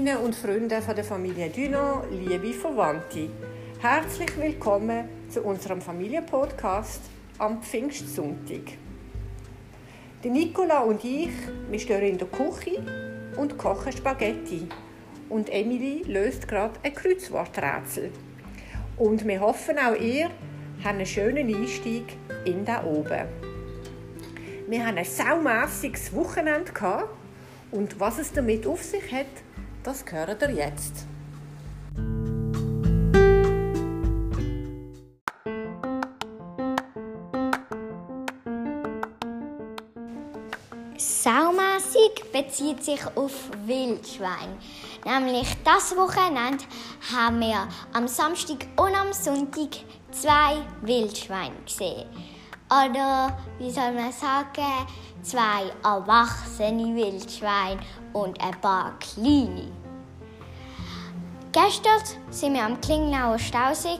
Freundinnen und Freunde von der Familie Düno, liebe Verwandte. Herzlich willkommen zu unserem Familienpodcast am Pfingstsonntag. Die Nicola und ich, wir stehen in der Küche und kochen Spaghetti. Und Emily löst gerade ein Kreuzworträtsel. Und wir hoffen auch ihr habt einen schönen Einstieg in da oben. Wir hatten ein saumässiges Wochenende und was es damit auf sich hat, das hört ihr jetzt. Saumässig bezieht sich auf Wildschwein. Nämlich das Wochenende haben wir am Samstag und am Sonntag zwei Wildschweine gesehen. Oder wie soll man sagen, zwei erwachsene Wildschweine und ein paar kleine. Gestern sind wir am Klingnauer Stausee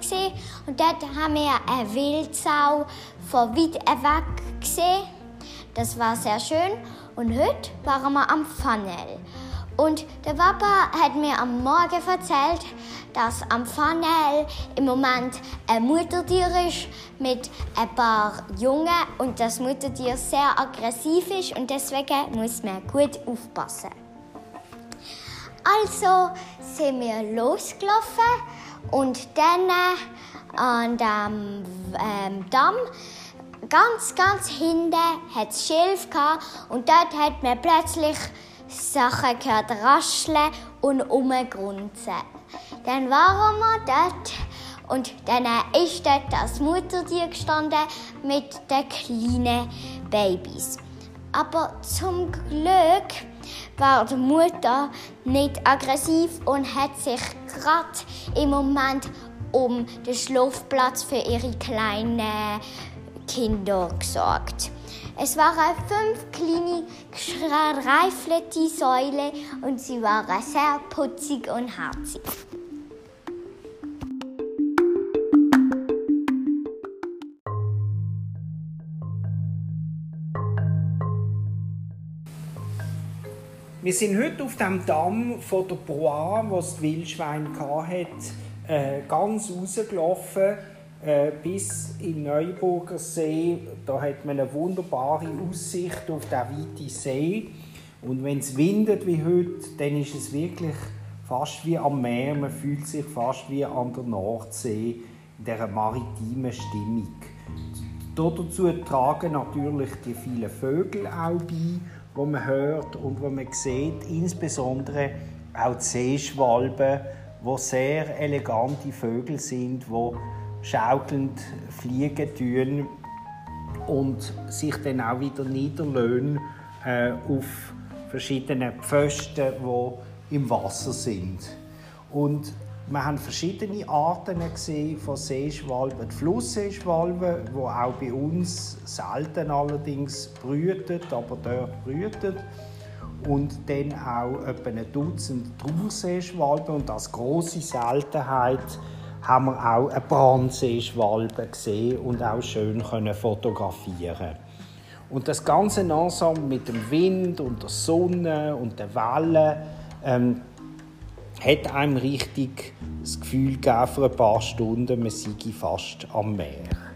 und dort haben wir eine Wildsau von weit weg gesehen. Das war sehr schön. Und heute waren wir am Funnel. Und der Papa hat mir am Morgen erzählt, dass am Funnel im Moment ein Muttertier ist mit ein paar Jungen und das Muttertier sehr aggressiv ist und deswegen muss man gut aufpassen. Also sind wir losgelaufen und dann äh, an dem ähm, Damm ganz, ganz hinten hat es Schilf gehabt und dort hat man plötzlich Sachen gehört rascheln und umgrunzen. Dann waren wir dort und dann ist dort das Muttertier gestanden mit den kleinen Babys. Aber zum Glück war die Mutter nicht aggressiv und hat sich gerade im Moment um den Schlafplatz für ihre kleinen Kinder gesorgt. Es waren fünf kleine gereifelte Säule und sie waren sehr putzig und herzig. Wir sind heute auf dem Damm von der Broa, wo das Wildschwein hatte, äh, ganz rausgelaufen bis in Neuburger See. Da hat man eine wunderbare Aussicht auf den weiten See. Und wenn es windet wie heute, dann ist es wirklich fast wie am Meer. Man fühlt sich fast wie an der Nordsee in dieser maritimen Stimmung. Dazu tragen natürlich die vielen Vögel auch bei, die man hört und wo man sieht, insbesondere auch die Seeschwalben, die sehr elegante Vögel sind, die schaukelnd fliegen tun und sich dann auch wieder niederlösen äh, auf verschiedene Pfosten, die im Wasser sind. Und wir haben verschiedene Arten gesehen von Seeschwalben. Die Flussseeschwalben, die auch bei uns selten allerdings brüten, aber dort brüten. Und dann auch etwa ein Dutzend Trauerseeschwalben. Und als große Seltenheit haben wir auch eine Brandseeschwalbe gesehen und auch schön können fotografieren. Und das ganze Ensemble mit dem Wind und der Sonne und der Wellen ähm, hat einem richtig das Gefühl gegeben, für ein paar Stunden, man sei fast am Meer.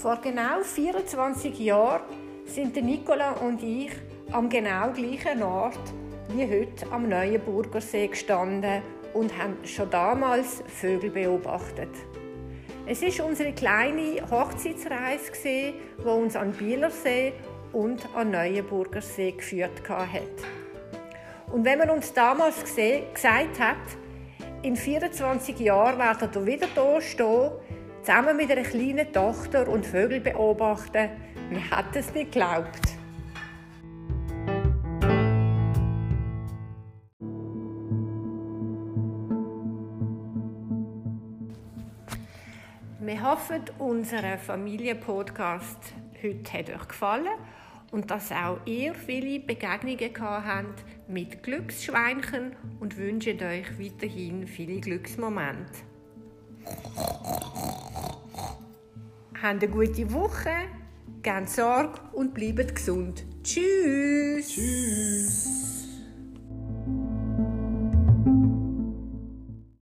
Vor genau 24 Jahren sind Nicola und ich am genau gleichen Ort wie heute am Neuenburger See gestanden und haben schon damals Vögel beobachtet. Es ist unsere kleine Hochzeitsreise die uns an Bielersee und an Neuenburger See geführt hat. Und wenn man uns damals gesagt hat, in 24 Jahren werdet ihr wieder hier stehen, zusammen mit einer kleinen Tochter und Vögel beobachten. Man hat es nicht geglaubt. Wir hoffen, unser Familienpodcast heute hat euch gefallen und dass auch ihr viele Begegnungen gehabt habt mit Glücksschweinchen und wünscht euch weiterhin viele Glücksmomente. Habt eine gute Woche, gebt Sorge und bleibt gesund. Tschüss! Tschüss!